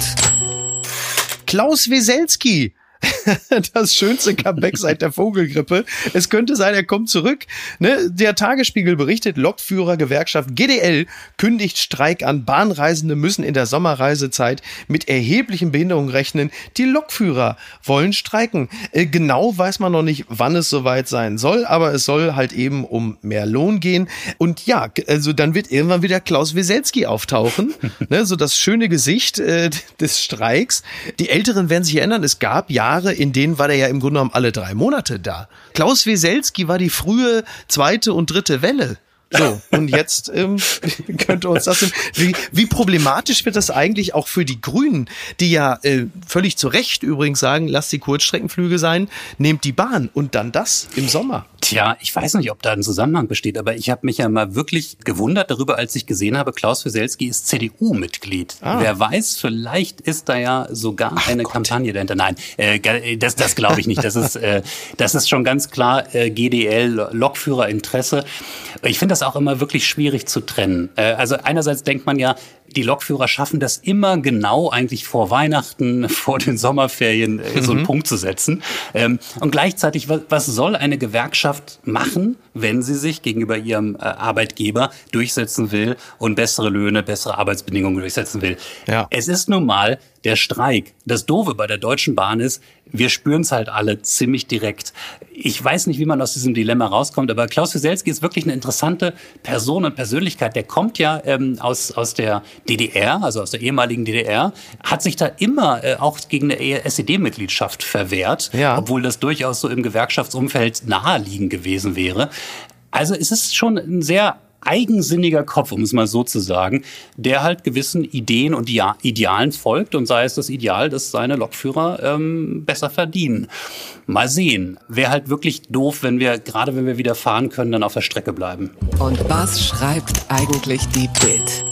[SPEAKER 1] Klaus Weselski <laughs> das schönste Comeback <laughs> seit der Vogelgrippe. Es könnte sein, er kommt zurück. Ne? Der Tagesspiegel berichtet, Lokführergewerkschaft GDL kündigt Streik an. Bahnreisende müssen in der Sommerreisezeit mit erheblichen Behinderungen rechnen. Die Lokführer wollen streiken. Äh, genau weiß man noch nicht, wann es soweit sein soll, aber es soll halt eben um mehr Lohn gehen. Und ja, also dann wird irgendwann wieder Klaus Weselski auftauchen. <laughs> ne? So das schöne Gesicht äh, des Streiks. Die Älteren werden sich erinnern, es gab ja Jahre, in denen war der ja im Grunde genommen alle drei Monate da. Klaus Weselski war die frühe zweite und dritte Welle. So, und jetzt ähm, <laughs> könnte uns das. Wie, wie problematisch wird das eigentlich auch für die Grünen, die ja äh, völlig zu Recht übrigens sagen, lasst die Kurzstreckenflüge sein, nehmt die Bahn und dann das im Sommer.
[SPEAKER 3] Tja, ich weiß nicht, ob da ein Zusammenhang besteht, aber ich habe mich ja mal wirklich gewundert darüber, als ich gesehen habe, Klaus Wieselski ist CDU-Mitglied. Ah. Wer weiß, vielleicht ist da ja sogar Ach eine Gott. Kampagne dahinter. Nein, äh, das, das glaube ich nicht. Das ist, äh, das ist schon ganz klar äh, GDL, Lokführerinteresse. Ich finde das auch immer wirklich schwierig zu trennen. Äh, also einerseits denkt man ja, die Lokführer schaffen das immer genau eigentlich vor Weihnachten, <laughs> vor den Sommerferien äh, so einen mhm. Punkt zu setzen. Ähm, und gleichzeitig, was, was soll eine Gewerkschaft machen, wenn sie sich gegenüber ihrem äh, Arbeitgeber durchsetzen will und bessere Löhne, bessere Arbeitsbedingungen durchsetzen will? Ja. Es ist nun mal der Streik. Das Doofe bei der Deutschen Bahn ist, wir spüren es halt alle ziemlich direkt. Ich weiß nicht, wie man aus diesem Dilemma rauskommt, aber Klaus Wieselski ist wirklich eine interessante Person und Persönlichkeit. Der kommt ja ähm, aus, aus der DDR, also aus der ehemaligen DDR, hat sich da immer äh, auch gegen eine SED-Mitgliedschaft verwehrt, ja. obwohl das durchaus so im Gewerkschaftsumfeld naheliegend gewesen wäre. Also es ist schon ein sehr eigensinniger Kopf, um es mal so zu sagen, der halt gewissen Ideen und Idealen folgt und sei es das Ideal, dass seine Lokführer ähm, besser verdienen. Mal sehen. Wäre halt wirklich doof, wenn wir, gerade wenn wir wieder fahren können, dann auf der Strecke bleiben.
[SPEAKER 2] Und was schreibt eigentlich die Bild?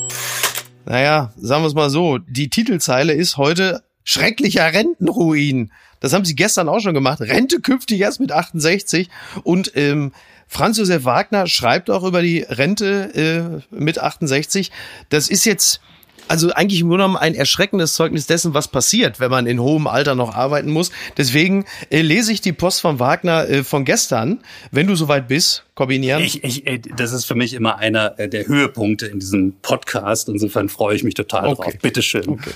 [SPEAKER 1] Naja, sagen wir es mal so, die Titelzeile ist heute schrecklicher Rentenruin. Das haben sie gestern auch schon gemacht. Rente künftig erst mit 68 und ähm, Franz Josef Wagner schreibt auch über die Rente äh, mit 68. Das ist jetzt also eigentlich im Grunde genommen ein erschreckendes Zeugnis dessen, was passiert, wenn man in hohem Alter noch arbeiten muss. Deswegen äh, lese ich die Post von Wagner äh, von gestern, wenn du soweit bist, kombinieren.
[SPEAKER 3] Ich, ich, ey, das ist für mich immer einer äh, der Höhepunkte in diesem Podcast. Insofern freue ich mich total okay. drauf. Bitteschön. Okay.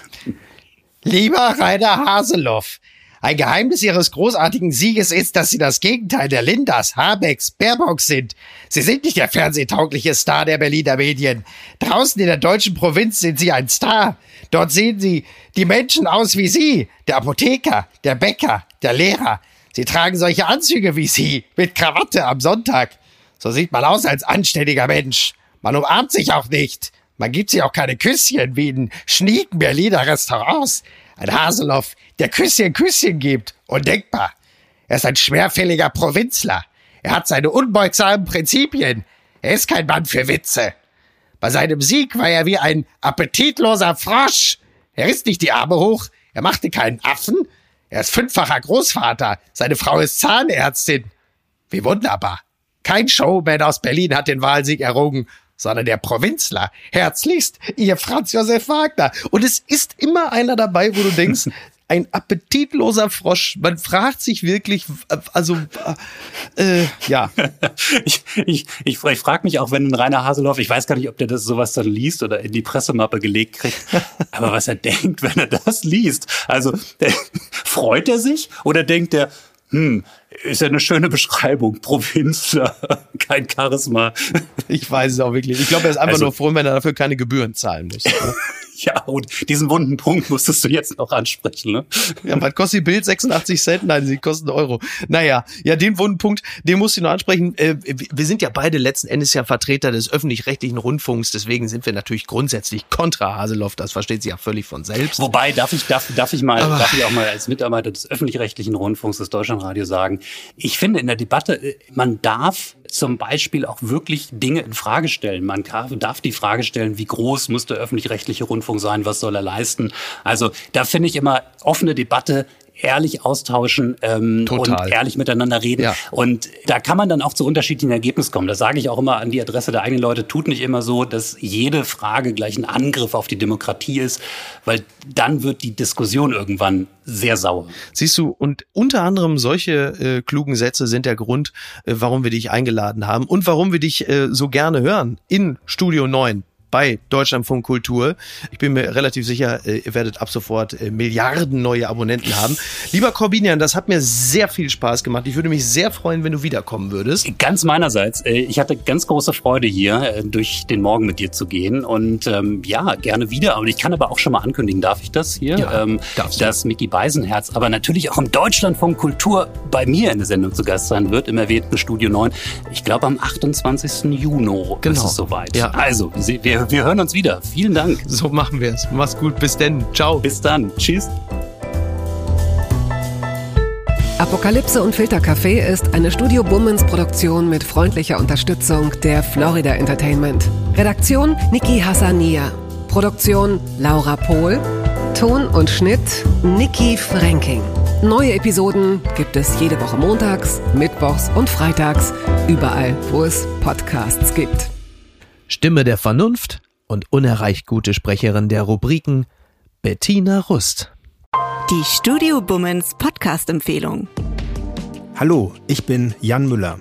[SPEAKER 1] Lieber Rainer Haseloff, Ein Geheimnis ihres großartigen Sieges ist, dass sie das Gegenteil der Lindas, Habecks, Baerbocks sind. Sie sind nicht der fernsehtaugliche Star der Berliner Medien. Draußen in der deutschen Provinz sind sie ein Star. Dort sehen sie die Menschen aus wie sie. Der Apotheker, der Bäcker, der Lehrer. Sie tragen solche Anzüge wie sie, mit Krawatte am Sonntag. So sieht man aus als anständiger Mensch. Man umarmt sich auch nicht. Man gibt sich auch keine Küsschen wie in schnieken Berliner Restaurants. Ein Haseloff, der Küsschen Küsschen gibt. Undenkbar. Er ist ein schwerfälliger Provinzler. Er hat seine unbeugsamen Prinzipien. Er ist kein Mann für Witze. Bei seinem Sieg war er wie ein appetitloser Frosch. Er riss nicht die Arme hoch. Er machte keinen Affen. Er ist fünffacher Großvater. Seine Frau ist Zahnärztin. Wie wunderbar. Kein Showman aus Berlin hat den Wahlsieg errungen sondern der Provinzler. Herzlichst, ihr Franz Josef Wagner. Und es ist immer einer dabei, wo du denkst, <laughs> ein appetitloser Frosch. Man fragt sich wirklich, also äh, ja. <laughs>
[SPEAKER 3] ich ich, ich, ich frage mich auch, wenn ein Rainer Haseloff, ich weiß gar nicht, ob der das sowas dann liest oder in die Pressemappe gelegt kriegt, <laughs> aber was er denkt, wenn er das liest. Also der, freut er sich oder denkt er, hm, ist ja eine schöne Beschreibung. <laughs> Provinzler, kein Charisma.
[SPEAKER 1] Ich weiß es auch wirklich. Ich glaube, er ist einfach also, nur froh, wenn er dafür keine Gebühren zahlen muss. <laughs> <laughs>
[SPEAKER 3] Ja, und diesen wunden Punkt musstest du jetzt noch ansprechen, ne?
[SPEAKER 1] Ja, was kostet die Bild? 86 Cent? Nein, sie kosten Euro. Naja, ja, den wunden Punkt, den musst du noch ansprechen. Äh, wir sind ja beide letzten Endes ja Vertreter des öffentlich-rechtlichen Rundfunks, deswegen sind wir natürlich grundsätzlich kontra Haseloff, das versteht sich ja völlig von selbst.
[SPEAKER 3] Wobei, darf ich, darf, darf ich mal, Aber darf ich auch mal als Mitarbeiter des öffentlich-rechtlichen Rundfunks des Deutschlandradio sagen, ich finde in der Debatte, äh, man darf zum Beispiel auch wirklich Dinge in Frage stellen. Man darf die Frage stellen, wie groß muss der öffentlich-rechtliche Rundfunk sein, was soll er leisten. Also da finde ich immer offene Debatte ehrlich austauschen ähm, und ehrlich miteinander reden. Ja. Und da kann man dann auch zu unterschiedlichen Ergebnissen kommen. Das sage ich auch immer an die Adresse der eigenen Leute. Tut nicht immer so, dass jede Frage gleich ein Angriff auf die Demokratie ist, weil dann wird die Diskussion irgendwann sehr sauer.
[SPEAKER 1] Siehst du, und unter anderem solche äh, klugen Sätze sind der Grund, äh, warum wir dich eingeladen haben und warum wir dich äh, so gerne hören in Studio 9 bei Deutschlandfunk Kultur. Ich bin mir relativ sicher, äh, ihr werdet ab sofort äh, Milliarden neue Abonnenten haben. Lieber Corbinian, das hat mir sehr viel Spaß gemacht. Ich würde mich sehr freuen, wenn du wiederkommen würdest.
[SPEAKER 3] Ganz meinerseits. Äh, ich hatte ganz große Freude hier, durch den Morgen mit dir zu gehen. Und ähm, ja, gerne wieder. Und ich kann aber auch schon mal ankündigen, darf ich das hier? Ja, ähm, dass Mickey Beisenherz aber natürlich auch im Deutschlandfunk Kultur bei mir in der Sendung zu Gast sein wird, im erwähnten Studio 9. Ich glaube am 28. Juni genau. ist es soweit. Ja. Also, wir wir, wir hören uns wieder. Vielen Dank.
[SPEAKER 1] So machen wir es. Mach's gut. Bis denn. Ciao.
[SPEAKER 3] Bis dann. Tschüss.
[SPEAKER 2] Apokalypse und Filtercafé ist eine Studio Bummens Produktion mit freundlicher Unterstützung der Florida Entertainment. Redaktion Niki Hassania. Produktion Laura Pohl. Ton und Schnitt Niki Franking. Neue Episoden gibt es jede Woche montags, mittwochs und freitags, überall, wo es Podcasts gibt.
[SPEAKER 1] Stimme der Vernunft und unerreicht gute Sprecherin der Rubriken Bettina Rust.
[SPEAKER 4] Die Studio Bummens Podcast-Empfehlung.
[SPEAKER 5] Hallo, ich bin Jan Müller.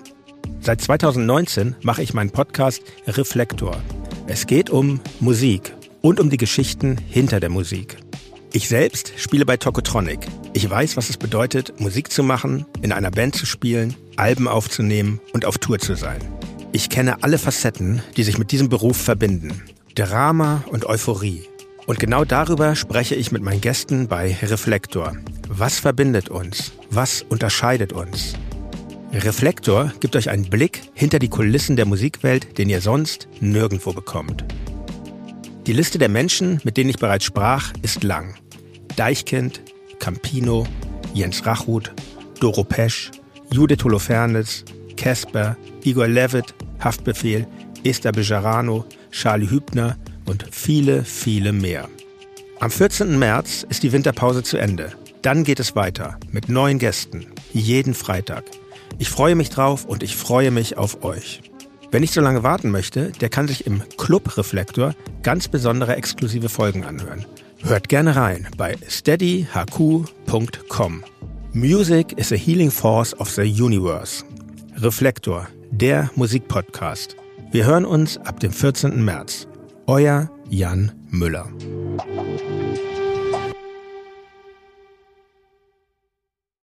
[SPEAKER 5] Seit 2019 mache ich meinen Podcast Reflektor. Es geht um Musik und um die Geschichten hinter der Musik. Ich selbst spiele bei Tokotronic. Ich weiß, was es bedeutet, Musik zu machen, in einer Band zu spielen, Alben aufzunehmen und auf Tour zu sein. Ich kenne alle Facetten, die sich mit diesem Beruf verbinden. Drama und Euphorie. Und genau darüber spreche ich mit meinen Gästen bei Reflektor. Was verbindet uns? Was unterscheidet uns? Reflektor gibt euch einen Blick hinter die Kulissen der Musikwelt, den ihr sonst nirgendwo bekommt. Die Liste der Menschen, mit denen ich bereits sprach, ist lang. Deichkind, Campino, Jens Rachut, Doro Pesch, Judith Holofernes, Casper, Igor Levitt, Haftbefehl, Esther Bejarano, Charlie Hübner und viele, viele mehr. Am 14. März ist die Winterpause zu Ende. Dann geht es weiter mit neuen Gästen, jeden Freitag. Ich freue mich drauf und ich freue mich auf euch. Wer nicht so lange warten möchte, der kann sich im Club Reflektor ganz besondere exklusive Folgen anhören. Hört gerne rein bei steadyhq.com. Music is a healing force of the universe. Reflektor, der Musikpodcast. Wir hören uns ab dem 14. März. Euer Jan Müller.